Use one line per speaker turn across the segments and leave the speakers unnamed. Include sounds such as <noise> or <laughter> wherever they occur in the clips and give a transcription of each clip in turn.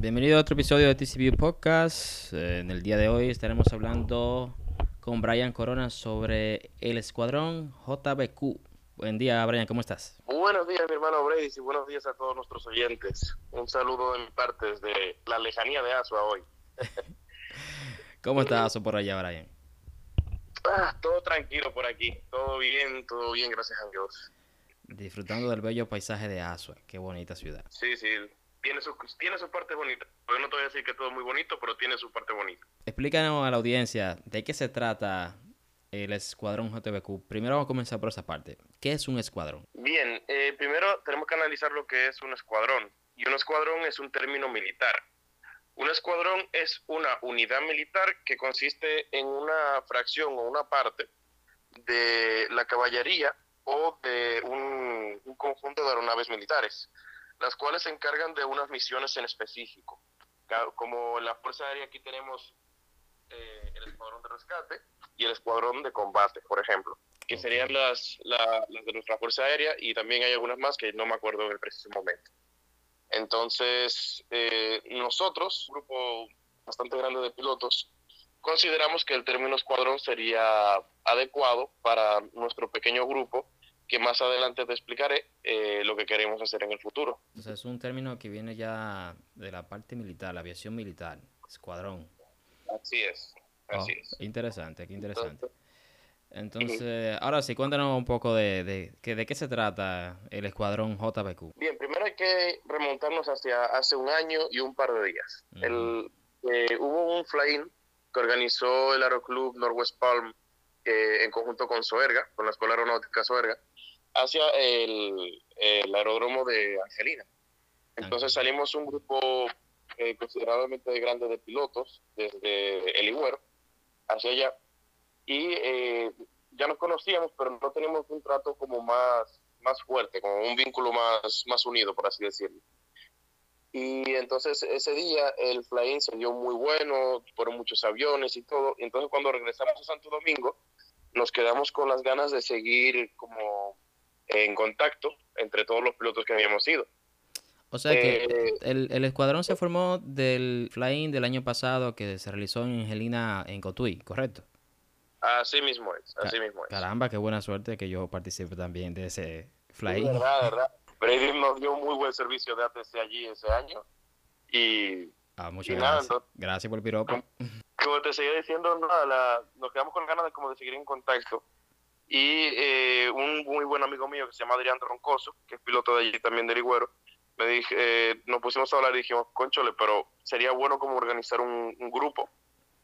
Bienvenido a otro episodio de TCB Podcast. Eh, en el día de hoy estaremos hablando con Brian Corona sobre el escuadrón JBQ. Buen día, Brian, ¿cómo estás?
Buenos días, mi hermano Brady, y buenos días a todos nuestros oyentes. Un saludo de mi parte desde la lejanía de Asua hoy. <laughs>
¿Cómo está Asua por allá, Brian?
Ah, todo tranquilo por aquí, todo bien, todo bien, gracias a Dios.
Disfrutando del bello paisaje de Asua, qué bonita ciudad.
Sí, sí, tiene su, tiene su parte bonita. Yo no te voy a decir que todo es muy bonito, pero tiene su parte bonita.
Explícanos a la audiencia de qué se trata el escuadrón JBQ. Primero vamos a comenzar por esa parte. ¿Qué es un escuadrón?
Bien, eh, primero tenemos que analizar lo que es un escuadrón. Y un escuadrón es un término militar. Un escuadrón es una unidad militar que consiste en una fracción o una parte de la caballería o de un, un conjunto de aeronaves militares, las cuales se encargan de unas misiones en específico. Como en la Fuerza Aérea aquí tenemos eh, el escuadrón de rescate y el escuadrón de combate, por ejemplo, que serían las, la- las de nuestra Fuerza Aérea y también hay algunas más que no me acuerdo en el preciso momento. Entonces, eh, nosotros, un grupo bastante grande de pilotos, consideramos que el término escuadrón sería adecuado para nuestro pequeño grupo, que más adelante te explicaré eh, lo que queremos hacer en el futuro.
O sea, es un término que viene ya de la parte militar, la aviación militar, escuadrón.
Así es, así
Oh,
es.
Interesante, qué interesante.
Entonces,
Entonces, ahora sí, cuéntanos un poco de, de, que- de qué se trata el escuadrón JBQ.
Bien, primero hay que remontarnos hacia hace un año y un par de días.
Ujú.
El, eh, hubo un fly-in que organizó el Aeroclub Northwest Palm eh, en conjunto con Soerga, con la Escuela Aeronáutica Soerga, hacia el, el aeródromo de Angelina. Entonces salimos un grupo eh, considerablemente grande de pilotos desde el Iguero hacia allá y eh, ya nos conocíamos, pero no teníamos un trato como más, más fuerte, como un vínculo más, más unido, por así decirlo. Y entonces ese día el fly-in se dio muy bueno, fueron muchos aviones y todo. Y entonces cuando regresamos a Santo Domingo, nos quedamos con las ganas de seguir como en contacto entre todos los pilotos que habíamos ido.
O sea que
Eh,
el, el escuadrón se formó del flying del año pasado que se realizó en Angelina, en Cotuí, ¿correcto?
Así mismo es, así mismo es.
Caramba, qué buena suerte que yo participe también de ese
Sí,
flying.
verdad, verdad. <laughs> Brady nos dio un muy buen servicio de ATC allí ese año. Y
Ah, muchas
Y nada,
gracias.
entonces-
Gracias por el piropo.
como te seguía diciendo, nada, la- nos quedamos con ganas de, como de seguir en contacto. Y eh, un muy buen amigo mío que se llama Adrián Troncoso, que es piloto de allí también de Ligüero, me dije, eh, nos pusimos a hablar y dijimos, conchole, pero sería bueno como organizar un, un grupo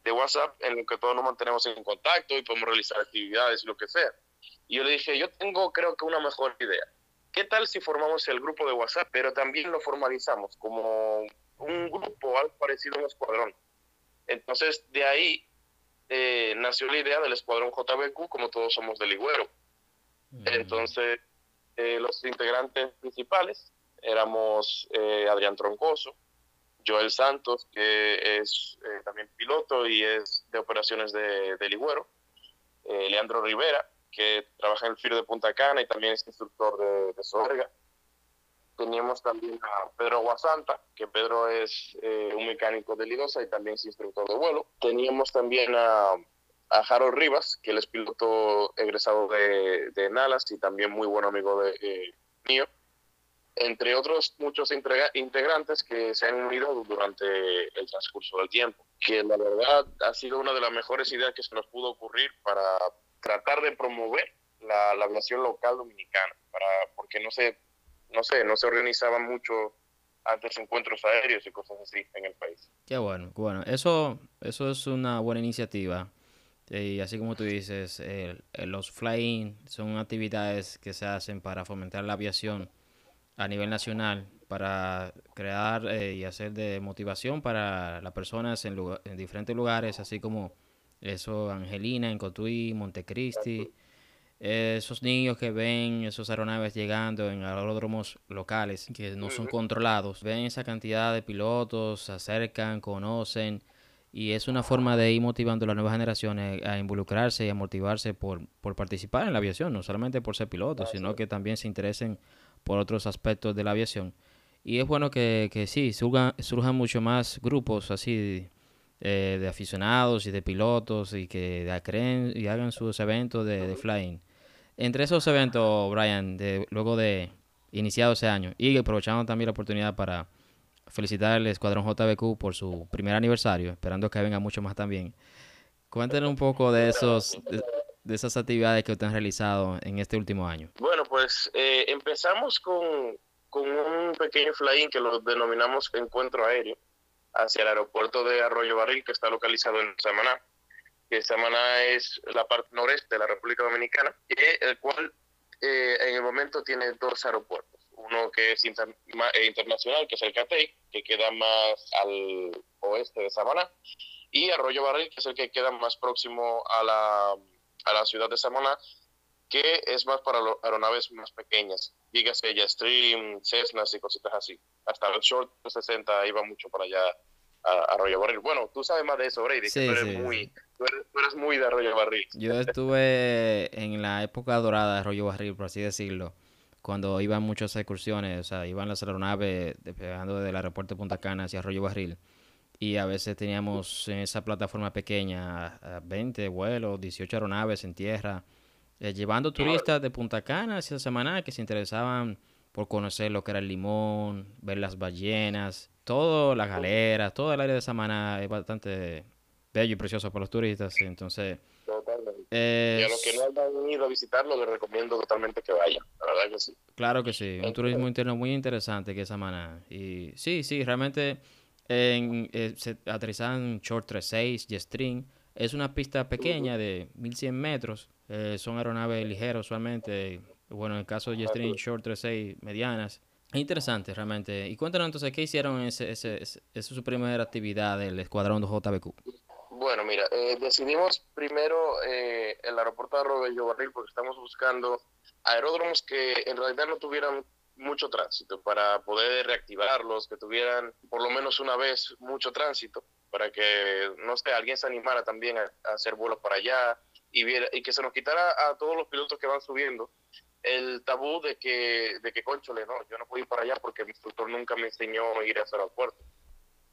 de WhatsApp en el que todos nos mantenemos en contacto y podemos realizar actividades y lo que sea. Y yo le dije, yo tengo creo que una mejor idea. ¿Qué tal si formamos el grupo de WhatsApp, pero también lo formalizamos como un grupo algo parecido a un escuadrón? Entonces, de ahí eh, nació la idea del escuadrón JBQ, como todos somos del Ligüero.
Mm,
Entonces, eh, los integrantes principales éramos eh, Adrián Troncoso, Joel Santos, que es también piloto y es de operaciones de, de Ligüero, Leandro Rivera, que trabaja en el FIR de Punta Cana y también es instructor de, de Soberga. Teníamos también a Pedro Guasanta, que Pedro es eh, un mecánico de Lidosa y también es instructor de vuelo. Teníamos también a, a Harold Rivas, que él es piloto egresado de, de Nalas y también muy buen amigo de, eh, mío, entre otros muchos integra- integrantes que se han unido durante el transcurso del tiempo, que la verdad ha sido una de las mejores ideas que se nos pudo ocurrir para tratar de promover la, la aviación local dominicana, para, porque no se, no sé, no se organizaban mucho antes encuentros aéreos y cosas así en el país.
Qué bueno, bueno. Eso, eso es una buena iniciativa. Y así como tú dices, los flying son actividades que se hacen para fomentar la aviación a nivel nacional, para crear eh, y hacer de motivación para las personas en, lugar- en diferentes lugares, así como eso, Angelina, en Cotuí, Montecristi, eh, esos niños que ven esos aeronaves llegando en aeródromos locales que no son controlados, ven esa cantidad de pilotos, se acercan, conocen y es una forma de ir motivando a las nuevas generaciones a involucrarse y a motivarse por, por participar en la aviación, no solamente por ser pilotos, sino que también se interesen por otros aspectos de la aviación. Y es bueno que, que sí, surgan, surjan mucho más grupos así eh, de aficionados y de pilotos y que creen y hagan sus eventos de, flying. Entre esos eventos, Brian, de, luego de iniciado ese año y aprovechando también la oportunidad para felicitar al Escuadrón JBQ por su primer aniversario, esperando que venga mucho más también. Cuéntenos un poco de esos de, esas actividades que ustedes han realizado en este último año.
Bueno, pues eh, empezamos con, con un pequeño flying que lo denominamos encuentro aéreo hacia el aeropuerto de Arroyo Barril, que está localizado en Samaná, que Samaná es la parte noreste de la República Dominicana, el cual eh, en el momento tiene dos aeropuertos. Uno que es eh, internacional, que es el CATEI, que queda más al oeste de Samaná, y Arroyo Barril, que es el que queda más próximo a la, a la ciudad de Samaná, que es más para aeronaves más pequeñas, dígase Stream, Cessnas y cositas así. Hasta el Short 60 iba mucho para allá a Arroyo Barril. Bueno, tú sabes más de eso, Brady, sí, tú, eres muy, tú, eres, muy de Arroyo Barril.
Yo estuve en la época dorada de Arroyo Barril, por así decirlo, cuando iban muchas excursiones, o sea, iban las aeronaves despegando del aeropuerto de Punta Cana hacia Arroyo Barril. Y a veces teníamos en esa plataforma pequeña 20 vuelos, 18 aeronaves en tierra, eh, llevando turistas de Punta Cana hacia Samaná que se interesaban por conocer lo que era el limón, ver las ballenas, todo, las galeras, todo el área de Samaná es bastante bello y precioso para los turistas. Entonces,
y a los que no han ido a visitarlo, les recomiendo totalmente que vayan. La verdad que sí.
Claro que sí. Un turismo interno muy interesante que es Samaná. Y sí, sí, realmente en, eh, se aterrizan Short 36, Jetstream. Es una pista pequeña de 1100 metros. Eh, son aeronaves ligeras usualmente. Bueno, en el caso de Jetstream Short 36, medianas. Es interesante realmente. Y cuéntanos entonces, ¿qué hicieron? Ese, ese, esa es su primera actividad del escuadrón de JBQ.
Bueno, mira, eh, decidimos primero eh, el aeropuerto de Arroyo Barril porque estamos buscando aeródromos que en realidad no tuvieran mucho tránsito para poder reactivarlos, que tuvieran por lo menos una vez mucho tránsito, para que, no sé, alguien se animara también a, hacer vuelos para allá y, viera, y que se nos quitara a todos los pilotos que van subiendo el tabú de que, de que, conchole, no, yo no puedo ir para allá porque mi instructor nunca me enseñó a ir a ese aeropuerto.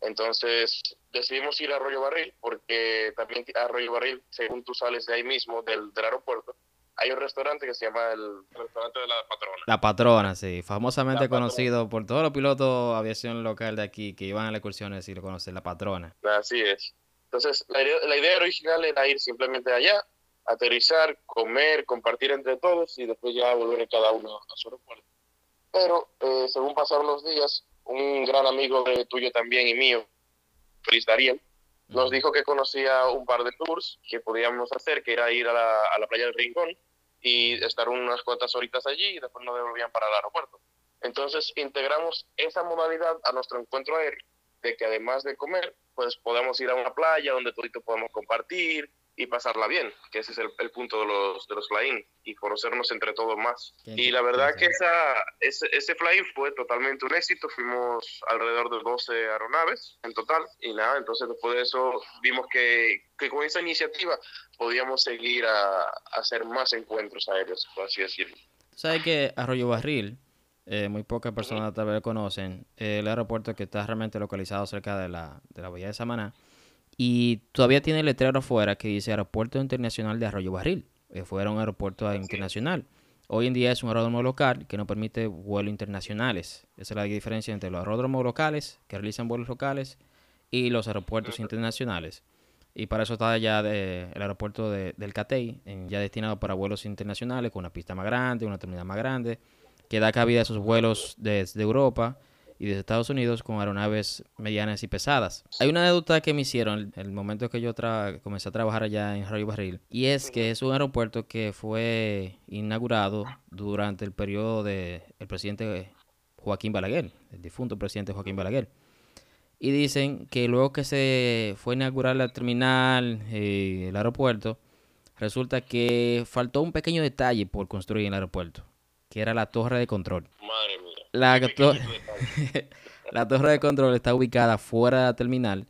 Entonces decidimos ir a Arroyo Barril porque también Arroyo Barril, según tú sales de ahí mismo, del, del aeropuerto, hay un restaurante que se llama el restaurante de la patrona.
La patrona, sí, famosamente conocido por todos los pilotos de aviación local de aquí que iban a las excursiones y lo conocen, la patrona.
Así es. Entonces, la idea, la idea original era ir simplemente allá, aterrizar, comer, compartir entre todos y después ya volver cada uno a su aeropuerto. Pero eh, según pasaron los días, un gran amigo de tuyo también y mío, Feliz Dariel, nos dijo que conocía un par de tours que podíamos hacer, que era ir a la, a la playa del Rincón y estar unas cuantas horitas allí y después nos devolvían para el aeropuerto. Entonces integramos esa modalidad a nuestro encuentro aéreo, de que además de comer, pues podemos ir a una playa donde todos podemos compartir, y pasarla bien, que ese es el, punto de los, de los fly y conocernos entre todos más. y la verdad que esa, ese, ese fly fue totalmente un éxito, fuimos alrededor de 12 aeronaves en total y nada, entonces después de eso vimos que, que con esa iniciativa podíamos seguir a, hacer más encuentros aéreos, por así decirlo.
¿Sabes que Arroyo Barril, eh, muy pocas personas tal vez conocen, el aeropuerto que está realmente localizado cerca de la, de la bahía de Samaná, y todavía tiene el letrero afuera que dice Aeropuerto Internacional de Arroyo Barril. Eh, fuera un aeropuerto internacional. Hoy en día es un aeródromo local que no permite vuelos internacionales. Esa es la diferencia entre los aeródromos locales que realizan vuelos locales y los aeropuertos internacionales. Y para eso está ya el aeropuerto del CATEI, ya destinado para vuelos internacionales, con una pista más grande, una terminal más grande, que da cabida a esos vuelos desde Europa y desde Estados Unidos con aeronaves medianas y pesadas. Hay una anécdota que me hicieron el momento que yo comencé a trabajar allá en Arroyo Barril y es que es un aeropuerto que fue inaugurado durante el periodo del presidente Joaquín Balaguer, el difunto presidente Joaquín Balaguer. Y dicen que luego que se fue a inaugurar la terminal, y el aeropuerto, resulta que faltó un pequeño detalle por construir el aeropuerto, que era la torre de control.
Madre
La, <laughs> la torre de control está ubicada fuera de la terminal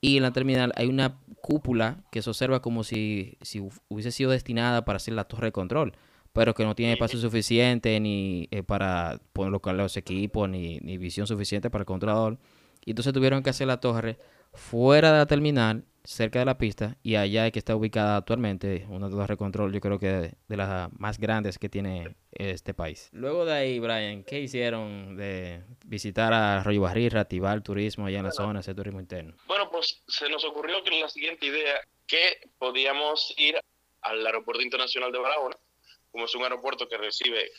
y en la terminal hay una cúpula que se observa como si, si hubiese sido destinada para ser la torre de control. pero que no tiene espacio suficiente ni eh, para colocar los equipos, ni, ni visión suficiente para el controlador. Y entonces tuvieron que hacer la torre fuera de la terminal, cerca de la pista, y allá es que está ubicada actualmente, una de control, yo creo que de, las más grandes que tiene este país. Luego de ahí, Brian, ¿qué hicieron de visitar a Arroyo Barril, reactivar el turismo allá en la zona, ese turismo interno?
Bueno, pues se nos ocurrió que la siguiente idea, que podíamos ir al aeropuerto internacional de Barahona, como es un aeropuerto que recibe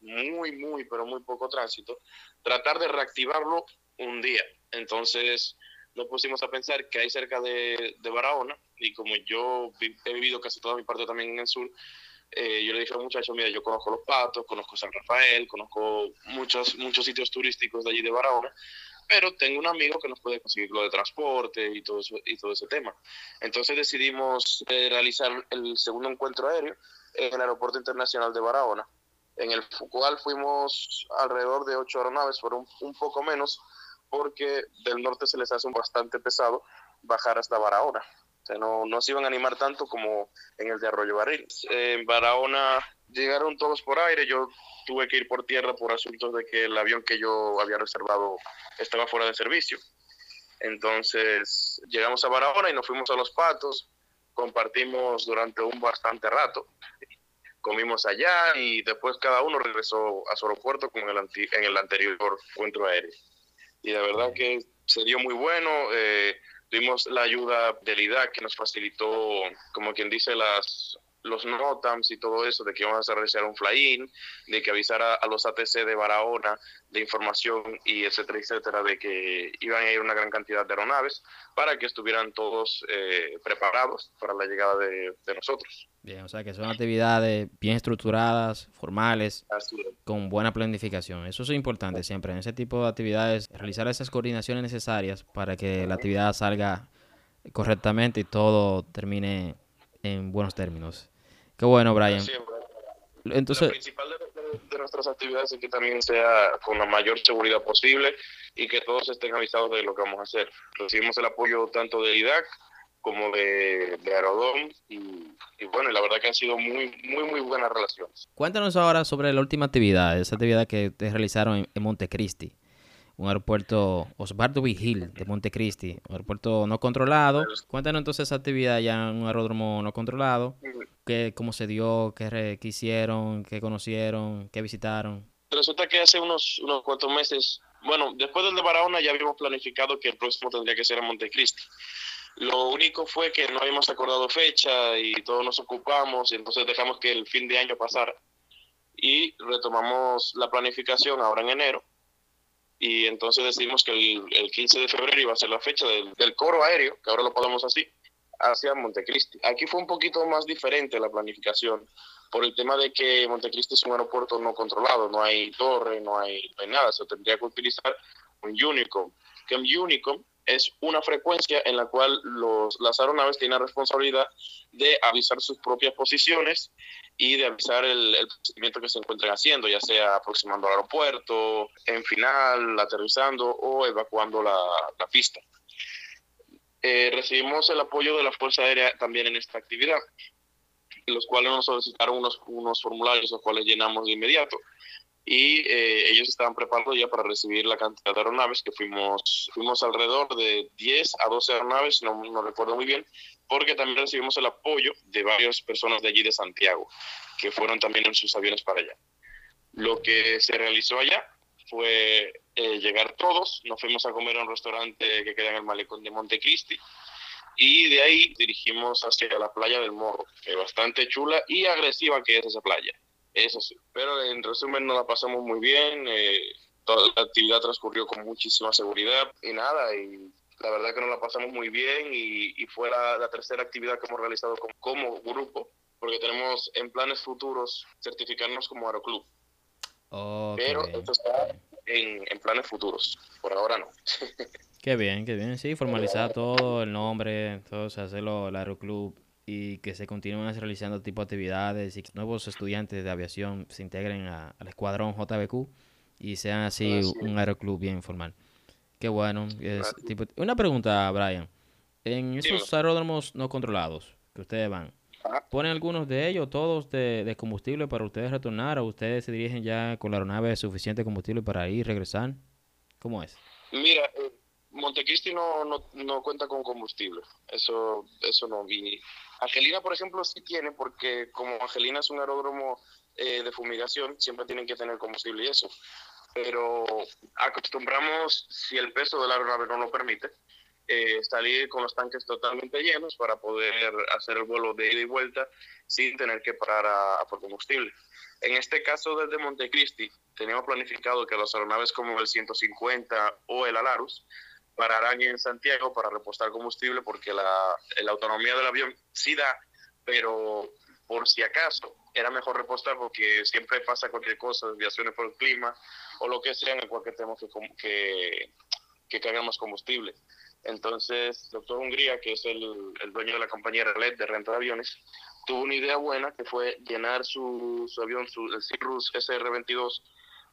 muy, muy, pero muy poco tránsito, tratar de reactivarlo un día. Entonces, nos pusimos a pensar que hay cerca de, Barahona, y como yo he vivido casi toda mi parte también en el sur, eh, yo le dije al muchacho, mira, yo conozco Los Patos, conozco San Rafael, conozco muchos, muchos sitios turísticos de allí de Barahona, pero tengo un amigo que nos puede conseguir lo de transporte y todo, y todo ese tema. Entonces decidimos eh, realizar el segundo encuentro aéreo en el Aeropuerto Internacional de Barahona, en el cual fuimos alrededor de ocho aeronaves, fueron un poco menos, porque del norte se les hace bastante pesado bajar hasta Barahona. O sea, no, no se iban a animar tanto como en el de Arroyo Barril. En Barahona llegaron todos por aire, yo tuve que ir por tierra por asuntos de que el avión que yo había reservado estaba fuera de servicio. Entonces llegamos a Barahona y nos fuimos a Los Patos, compartimos durante un bastante rato, comimos allá y después cada uno regresó a su aeropuerto con el en el anterior encuentro aéreo y la verdad que se dio muy bueno. Eh, tuvimos la ayuda del IDAC que nos facilitó, como quien dice, las los NOTAMs y todo eso, de que íbamos a realizar un fly-in, de que avisara a los ATC de Barahona de información y etcétera, etcétera, de que iban a ir una gran cantidad de aeronaves para que estuvieran todos eh, preparados para la llegada de, nosotros.
Bien, o sea que son actividades bien estructuradas, formales, con buena planificación. Eso es importante siempre en ese tipo de actividades, realizar esas coordinaciones necesarias para que la actividad salga correctamente y todo termine en buenos términos. Qué bueno, Brian.
Entonces, Lo principal de, nuestras actividades es que también sea con la mayor seguridad posible y que todos estén avisados de lo que vamos a hacer. Recibimos el apoyo tanto de IDAC como de, de Aerodom y, bueno, la verdad que han sido muy, muy, muy buenas relaciones.
Cuéntanos ahora sobre la última actividad, esa actividad que ustedes realizaron en, en Montecristi un aeropuerto Osvaldo Vigil de Montecristi, un aeropuerto no controlado. Cuéntanos entonces esa actividad ya en un aeródromo no controlado, qué, cómo se dio, qué, qué, hicieron, qué conocieron, qué visitaron.
Resulta que hace unos, unos cuantos meses, bueno, después del de Barahona ya habíamos planificado que el próximo tendría que ser en Montecristi. Lo único fue que no habíamos acordado fecha y todos nos ocupamos y entonces dejamos que el fin de año pasara y retomamos la planificación ahora en enero y entonces decidimos que el, 15 de febrero iba a ser la fecha del, coro aéreo, que ahora lo podemos así, hacia Montecristi. Aquí fue un poquito más diferente la planificación, por el tema de que Montecristi es un aeropuerto no controlado, no hay torre, no hay, nada, se tendría que utilizar un Unicom, que un Unicom es una frecuencia en la cual los, las aeronaves tienen la responsabilidad de avisar sus propias posiciones y de avisar el, procedimiento que se encuentren haciendo, ya sea aproximando al aeropuerto, en final, aterrizando o evacuando la, pista. Eh, recibimos el apoyo de la Fuerza Aérea también en esta actividad, los cuales nos solicitaron unos, unos formularios, los cuales llenamos de inmediato y eh, ellos estaban preparados ya para recibir la cantidad de aeronaves que fuimos fuimos alrededor de 10 a 12 aeronaves, no, no recuerdo muy bien, porque también recibimos el apoyo de varias personas de allí de Santiago, que fueron también en sus aviones para allá. Lo que se realizó allá fue eh, llegar todos, nos fuimos a comer a un restaurante que queda en el malecón de Montecristi, y de ahí dirigimos hacia la playa del Morro, que es bastante chula y agresiva que es esa playa, eso sí. Pero en resumen nos la pasamos muy bien, eh, toda la actividad transcurrió con muchísima seguridad y nada, y la verdad que nos la pasamos muy bien y, fue la, tercera actividad que hemos realizado como, grupo, porque tenemos en planes futuros certificarnos como aeroclub. Pero esto está en, planes futuros, por ahora no. <laughs>
qué bien, qué bien, sí, formalizar todo, el nombre, hacerlo el aeroclub y que se continúen realizando tipo de actividades y que nuevos estudiantes de aviación se integren al escuadrón JBQ y sean así un aeroclub bien formal. Qué bueno. Una pregunta, Brian. En esos aeródromos no controlados que ustedes van, ¿Ponen algunos de ellos, todos de, combustible para ustedes retornar o ustedes se dirigen ya con la aeronave suficiente combustible para ir y regresar? ¿Cómo es?
Mira, eh, Montecristi no, no, cuenta con combustible, eso, eso no. vi. Angelina, por ejemplo, sí tiene, porque como Angelina es un aeródromo eh, de fumigación, siempre tienen que tener combustible y eso. Pero acostumbramos, si el peso de la aeronave no lo permite, eh, salir con los tanques totalmente llenos para poder hacer el vuelo de ida y vuelta sin tener que parar a, por combustible. En este caso, desde Montecristi, teníamos planificado que las aeronaves como el 150 o el Alarus pararán en Santiago para repostar combustible porque la, la autonomía del avión sí da, pero por si acaso era mejor repostar porque siempre pasa cualquier cosa, desviaciones por el clima o lo que sea en el cual que tenemos que, que, que cargamos combustible. Entonces, doctor Hungría, que es el, dueño de la compañía Relet de renta de aviones, tuvo una idea buena que fue llenar su, su avión, su, el Cirrus SR-22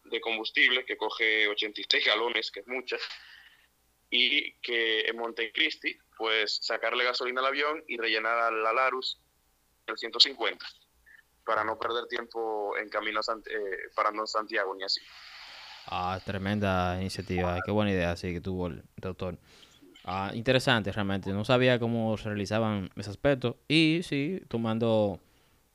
de combustible, que coge 86 galones, que es mucha, y que en Montecristi, pues sacarle gasolina al avión y rellenar a la Larus el 150, para no perder tiempo en camino a eh, parando en Santiago ni así.
Ah, tremenda iniciativa, qué buena idea sí que tuvo el doctor. Ah, interesante realmente, no sabía cómo se realizaban ese aspecto y sí, tomando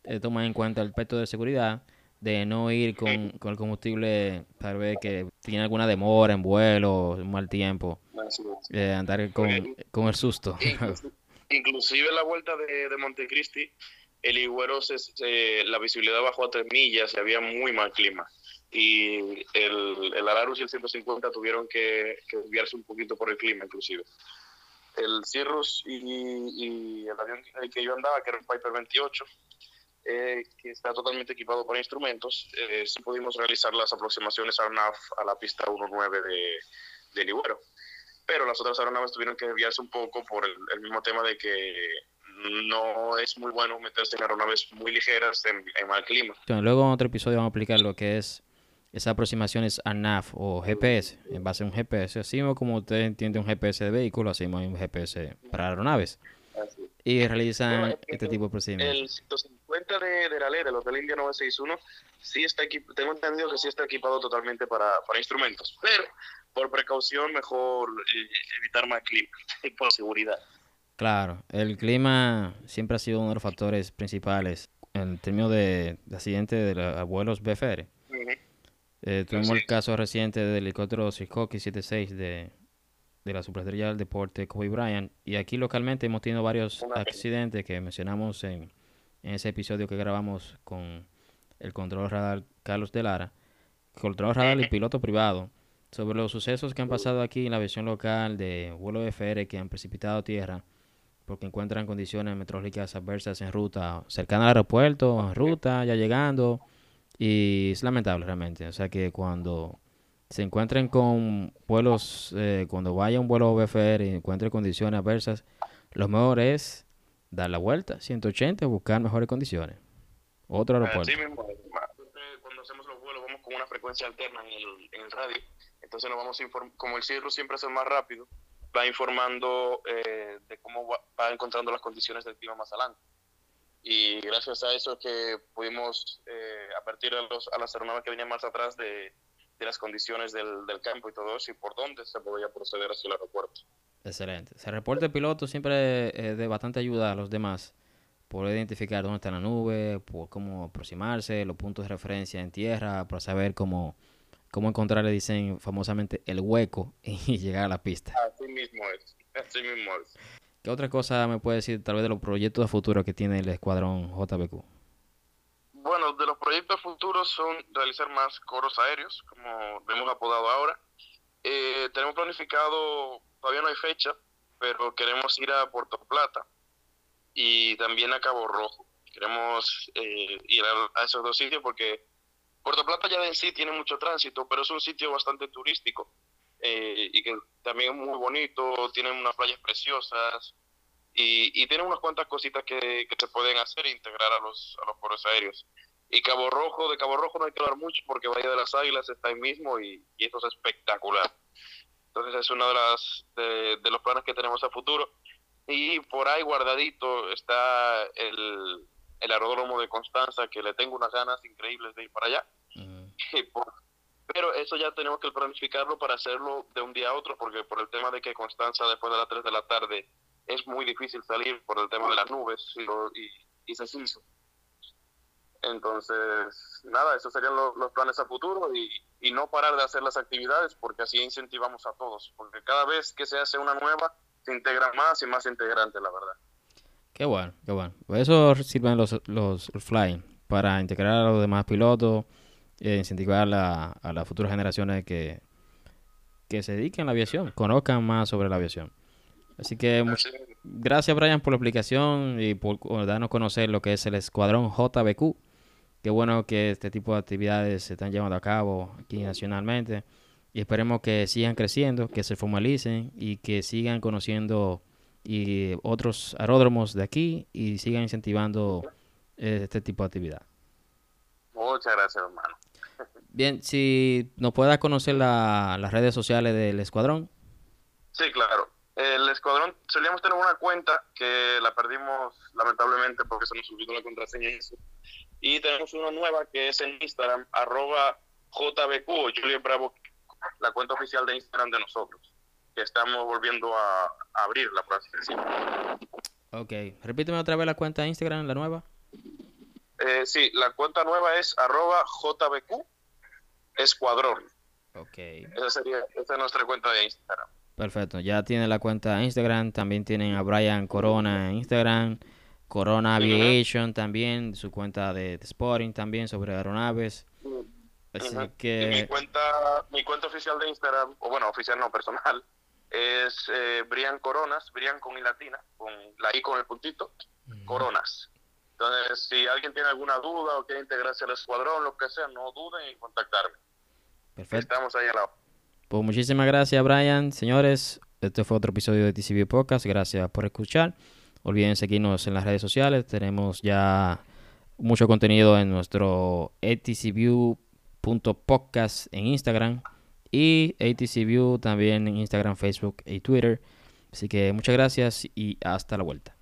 eh, en cuenta el aspecto de seguridad de no ir con, el combustible tal vez que tiene alguna demora en vuelo, un mal tiempo, eh, andar con, el susto.
Inclusive la vuelta de, de Montecristi, el Higuero, la visibilidad bajó a tres millas y había muy mal clima y el, el Alarus y el 150 tuvieron que, desviarse un poquito por el clima inclusive. El Cirrus y, el avión en el que yo andaba, que era el Piper 28, eh, que está totalmente equipado para instrumentos, eh, sí pudimos realizar las aproximaciones a NAF a la pista 19 de, de Ligüero. Pero las otras aeronaves tuvieron que desviarse un poco por el, mismo tema de que no es muy bueno meterse en aeronaves muy ligeras en, en mal clima.
Luego en otro episodio vamos a aplicar lo que es esa aproximación es ANAF o GPS, en base a un GPS. Así como usted entiende un GPS de vehículo, así como un GPS para aeronaves. Y realizan este tipo de procedimientos.
El 150 de, de la ley del Hotel India 961, sí está tengo entendido que sí está equipado totalmente para, para instrumentos, pero por precaución mejor eh, evitar más clima <laughs> y por seguridad.
Claro, el clima siempre ha sido uno de los factores principales en términos de, de accidentes de vuelos BFR. Eh, tuvimos el caso reciente del helicóptero Sikorsky 76 de, de la superestrella del deporte Kobe Bryant. Y aquí localmente hemos tenido varios accidentes que mencionamos en, en, ese episodio que grabamos con el control radar Carlos de Lara, control radar y piloto privado, sobre los sucesos que han pasado aquí en la versión local de vuelo de FR que han precipitado tierra porque encuentran condiciones meteorológicas adversas en ruta, cercana al aeropuerto, en ruta, ya llegando y es lamentable realmente. O sea que cuando se encuentren con vuelos, eh, cuando vaya un vuelo BFR y encuentre condiciones adversas, lo mejor es dar la vuelta, 180, buscar mejores condiciones. Otro aeropuerto.
Sí mismo, cuando hacemos los vuelos vamos con una frecuencia alterna en el, en el radio, entonces nos vamos como el cierre siempre es el más rápido, va informando eh, de cómo va encontrando las condiciones del clima más adelante y gracias a eso que pudimos eh, advertir a, los, a las aeronaves que venían más atrás de, de las condiciones del, del, campo y todo eso y por dónde se podía proceder hacia el aeropuerto.
Excelente. Se reporte el piloto siempre es de bastante ayuda a los demás. Poder identificar dónde está la nube, por cómo aproximarse, los puntos de referencia en tierra, para saber cómo, cómo encontrar, le dicen famosamente, el hueco <laughs> y llegar a la pista.
Así mismo es. Así mismo es.
¿Qué otra cosa me puede decir tal vez de los proyectos de futuro que tiene el escuadrón JBQ?
Bueno, de los proyectos futuros son realizar más coros aéreos, como hemos apodado ahora. Eh, tenemos planificado, todavía no hay fecha, pero queremos ir a Puerto Plata y también a Cabo Rojo. Queremos eh, ir a, esos dos sitios porque Puerto Plata ya en sí tiene mucho tránsito, pero es un sitio bastante turístico eh, y que también es muy bonito, tienen unas playas preciosas y, tienen unas cuantas cositas que, que se pueden hacer e integrar a los, a los foros aéreos. Y Cabo Rojo, de Cabo Rojo no hay que hablar mucho porque Bahía de las Águilas está ahí mismo y, y esto es espectacular. Entonces es uno de, las, de, los planes que tenemos a futuro. Y por ahí guardadito está el, el aeródromo de Constanza, que le tengo unas ganas increíbles de ir para allá. <laughs> pero eso ya tenemos que planificarlo para hacerlo de un día a otro, porque por el tema de que Constanza después de las 3 de la tarde es muy difícil salir por el tema de las nubes y, y, se hizo. Entonces, nada, esos serían los planes a futuro y, y no parar de hacer las actividades porque así incentivamos a todos, porque cada vez que se hace una nueva, se integra más y más integrante, la verdad.
Qué bueno, qué bueno. Por eso sirven los, los flying, para integrar a los demás pilotos, e incentivar a, a las futuras generaciones que, que se dediquen a la aviación, conozcan más sobre la aviación. Así que gracias Brian por la explicación y por darnos a conocer lo que es el escuadrón JBQ Qué bueno que este tipo de actividades se están llevando a cabo aquí nacionalmente y esperemos que sigan creciendo, que se formalicen y que sigan conociendo y otros aeródromos de aquí y sigan incentivando eh, este tipo de actividad.
Muchas gracias, hermano. <laughs>
Bien, si nos puedas conocer las redes sociales del escuadrón.
Sí, claro. El escuadrón solíamos tener una cuenta que la perdimos lamentablemente porque se nos olvidó la contraseña y eso. Y tenemos una nueva que es en Instagram, arroba JBQ o Bravo, la cuenta oficial de Instagram de nosotros, que estamos volviendo a, abrir la próxima.
Ok, repíteme otra vez la cuenta de Instagram, la nueva.
Eh, sí, la cuenta nueva es arroba JBQ Escuadrón.
Ok.
Esa, sería, esa es nuestra cuenta de Instagram.
Perfecto, ya tiene la cuenta de Instagram, también tienen a Brian Corona en Instagram. Corona Aviation también, su cuenta de, Sporting también sobre aeronaves.
Así que... mi, cuenta, mi cuenta oficial de Instagram, o bueno, oficial no, personal, <laughs> es eh, Brian Coronas, Brian con i latina, con la i con el puntito, Coronas. Entonces, si alguien tiene alguna duda o quiere integrarse al escuadrón, lo que sea, no duden en contactarme.
Perfecto.
Estamos ahí al lado.
Pues muchísimas gracias, Brian. Señores, este fue otro episodio de TCB Podcast. Gracias por escuchar. Olviden seguirnos en las redes sociales. Tenemos ya mucho contenido en nuestro atcview.podcast en Instagram y atcview también en Instagram, Facebook y Twitter. Así que muchas gracias y hasta la vuelta.